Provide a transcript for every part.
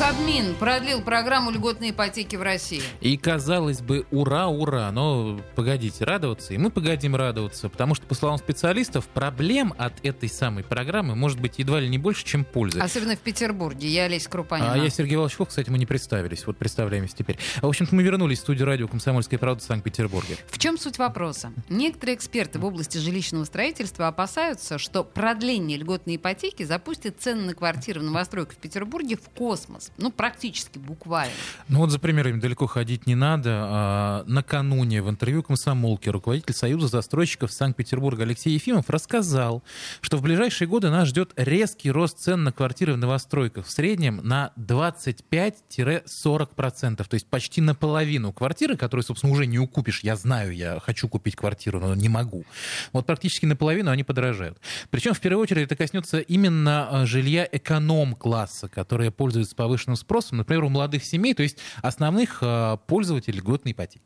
Кабмин продлил программу льготной ипотеки в России. И казалось бы, ура, ура, но погодите радоваться, и мы погодим радоваться, потому что, по словам специалистов, проблем от этой самой программы может быть едва ли не больше, чем пользы. Особенно в Петербурге. Я Олеся Крупанина. А я Сергей Волчков, кстати, мы не представились, вот представляемся теперь. В общем-то, мы вернулись в студию радио «Комсомольская правда» в Санкт-Петербурге. В чем суть вопроса? Некоторые эксперты в области жилищного строительства опасаются, что продление льготной ипотеки запустит цены на квартиры в новостройках в Петербурге в космос. Ну, практически, буквально. Ну вот за примерами далеко ходить не надо. А, накануне в интервью комсомолки руководитель Союза застройщиков Санкт-Петербурга Алексей Ефимов рассказал, что в ближайшие годы нас ждет резкий рост цен на квартиры в новостройках в среднем на 25-40%. То есть почти наполовину квартиры, которые, собственно, уже не укупишь. Я знаю, я хочу купить квартиру, но не могу. Вот практически наполовину они подорожают. Причем, в первую очередь, это коснется именно а, жилья эконом-класса, которое пользуется повышенным повышенным спросом, например, у молодых семей, то есть основных э, пользователей льготной ипотеки.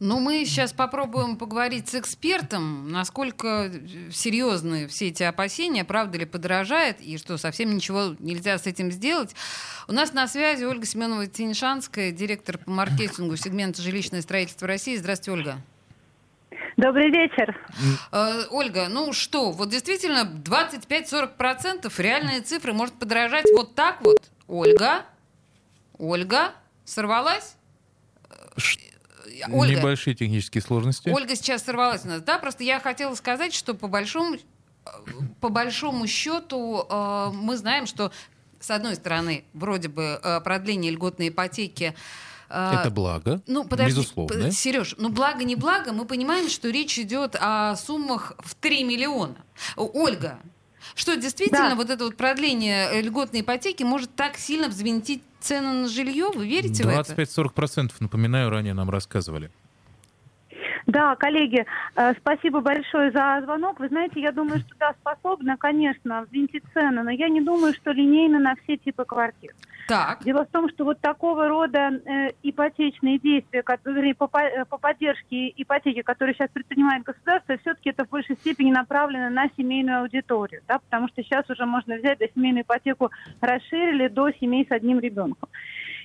Ну, мы сейчас попробуем поговорить с экспертом, насколько серьезны все эти опасения, правда ли подорожает, и что совсем ничего нельзя с этим сделать. У нас на связи Ольга Семенова Тенишанская, директор по маркетингу сегмента жилищное строительство России. Здравствуйте, Ольга. Добрый вечер. Э, Ольга, ну что, вот действительно 25-40% реальные цифры может подорожать вот так вот? Ольга? Ольга? Сорвалась? Ш... Ольга. Небольшие технические сложности. Ольга сейчас сорвалась у нас. Да, просто я хотела сказать, что по большому, по большому счету э, мы знаем, что с одной стороны, вроде бы э, продление льготной ипотеки э, это благо, ну, подожди, безусловно. Сереж, ну благо не благо, мы понимаем, что речь идет о суммах в 3 миллиона. Ольга, что действительно да. вот это вот продление э, льготной ипотеки может так сильно взвинтить цены на жилье? Вы верите 25 в это? 25-40%, напоминаю, ранее нам рассказывали. Да, коллеги, э, спасибо большое за звонок. Вы знаете, я думаю, что да, способна, конечно, взвинтить цены, но я не думаю, что линейно на все типы квартир. Так. Дело в том, что вот такого рода э, ипотечные действия, которые по, по поддержке ипотеки, которые сейчас предпринимает государство, все-таки это в большей степени направлено на семейную аудиторию, да, потому что сейчас уже можно взять, да, семейную ипотеку расширили до семей с одним ребенком.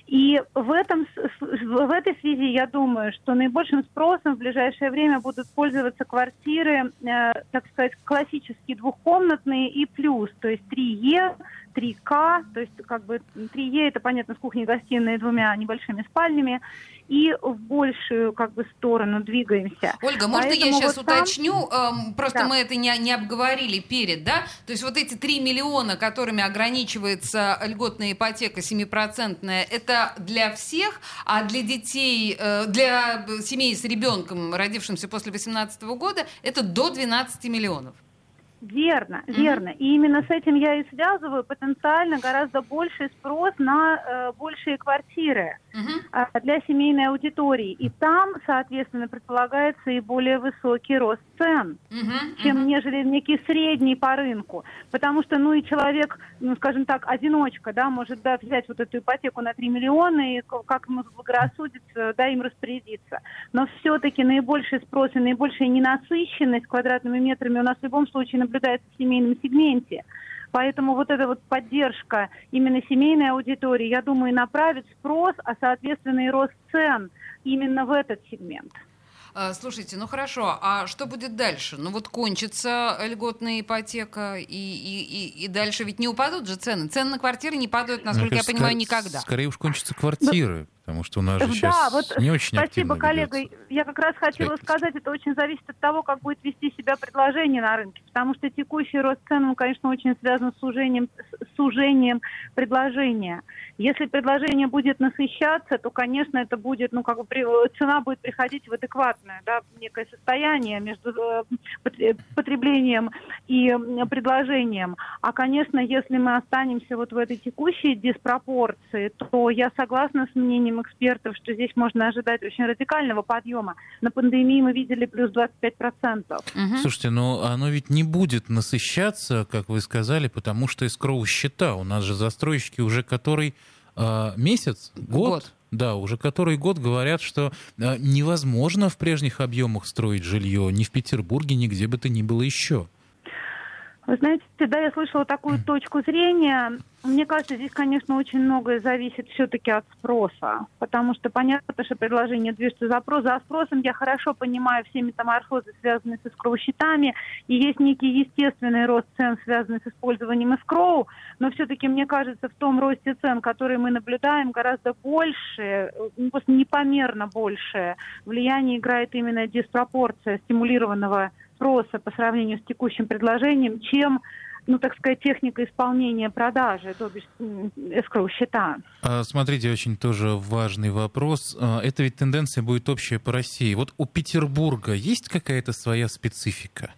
И в, этом, в этой связи я думаю, что наибольшим спросом в ближайшее время будут пользоваться квартиры, э, так сказать, классические двухкомнатные и плюс, то есть 3Е, 3К, то есть как бы 3Е это понятно с кухней, гостиной двумя небольшими спальнями, и в большую как бы сторону двигаемся. Ольга, можно Поэтому я сейчас вот уточню? Там... Просто да. мы это не, не обговорили перед, да? То есть вот эти 3 миллиона, которыми ограничивается льготная ипотека 7%, это для всех, а для детей, э, для семей с ребенком, родившимся после 2018 года, это до 12 миллионов. Верно, mm-hmm. верно. И именно с этим я и связываю потенциально гораздо больший спрос на э, большие квартиры uh-huh. э, для семейной аудитории. И там, соответственно, предполагается и более высокий рост цен, uh-huh. чем uh-huh. нежели некий средний по рынку. Потому что, ну и человек, ну скажем так, одиночка, да, может да, взять вот эту ипотеку на 3 миллиона и как ему заблагорассудится, да, им распорядиться. Но все-таки наибольший спрос и наибольшая ненасыщенность квадратными метрами у нас в любом случае наблюдается в семейном сегменте. Поэтому вот эта вот поддержка именно семейной аудитории, я думаю, направит спрос, а соответственно и рост цен именно в этот сегмент. А, слушайте, ну хорошо, а что будет дальше? Ну вот кончится льготная ипотека, и, и, и, и дальше ведь не упадут же цены. Цены на квартиры не падают, насколько ну, я понимаю, никогда. Скорее уж кончатся квартиры. Потому что у нас же сейчас да, вот не очень Спасибо, коллега. Я как раз хотела сказать, это очень зависит от того, как будет вести себя предложение на рынке. Потому что текущий рост цен, он, конечно, очень связан с сужением, с сужением предложения. Если предложение будет насыщаться, то, конечно, это будет, ну, как бы цена будет приходить в адекватное, да, некое состояние между э, потреблением и предложением. А, конечно, если мы останемся вот в этой текущей диспропорции, то я согласна с мнением мнением экспертов, что здесь можно ожидать очень радикального подъема. На пандемии мы видели плюс 25%. Угу. Слушайте, но оно ведь не будет насыщаться, как вы сказали, потому что эскроу счета. У нас же застройщики уже который э, месяц, год, год да, уже который год говорят, что э, невозможно в прежних объемах строить жилье ни в Петербурге, ни где бы то ни было еще. Вы знаете, да, я слышала такую точку зрения. Мне кажется, здесь, конечно, очень многое зависит все-таки от спроса, потому что понятно, что предложение движется запрос. За спросом я хорошо понимаю все метаморфозы, связанные с эскроу-счетами, и есть некий естественный рост цен, связанный с использованием эскроу, но все-таки, мне кажется, в том росте цен, который мы наблюдаем, гораздо больше, ну, просто непомерно больше влияние играет именно диспропорция стимулированного спроса по сравнению с текущим предложением, чем ну, так сказать, техника исполнения продажи, то бишь эскроу счета. А, смотрите, очень тоже важный вопрос. А, это ведь тенденция будет общая по России. Вот у Петербурга есть какая-то своя специфика?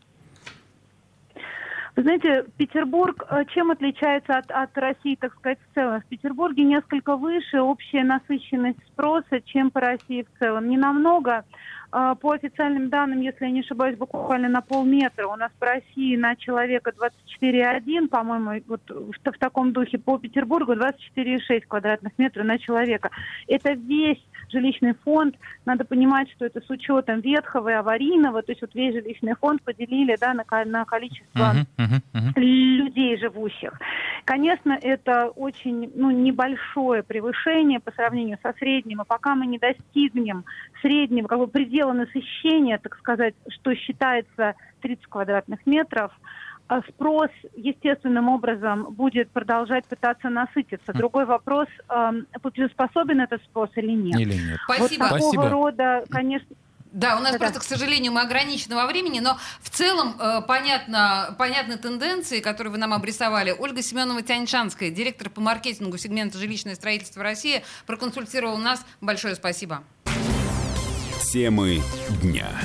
Вы знаете, Петербург э, чем отличается от, от России, так сказать, в целом? В Петербурге несколько выше общая насыщенность спроса, чем по России в целом. Не намного, по официальным данным, если я не ошибаюсь, буквально на полметра у нас по России на человека 24,1, по-моему, вот в, в таком духе, по Петербургу 24,6 квадратных метров на человека. Это весь жилищный фонд. Надо понимать, что это с учетом ветхого и аварийного, то есть вот весь жилищный фонд поделили да, на, на количество uh-huh, uh-huh, uh-huh. людей живущих. Конечно, это очень ну, небольшое превышение по сравнению со средним, и пока мы не достигнем среднего как бы предела насыщения, так сказать, что считается 30 квадратных метров, а спрос естественным образом будет продолжать пытаться насытиться. Другой вопрос, э, способен этот спрос или нет. Или нет. Спасибо. Вот такого Спасибо. рода, конечно, да, у нас да, просто, к сожалению, мы ограничены во времени, но в целом э, понятно, понятны тенденции, которые вы нам обрисовали. Ольга Семенова Тяньшанская, директор по маркетингу сегмента жилищное строительство России, проконсультировала нас. Большое спасибо. Темы дня.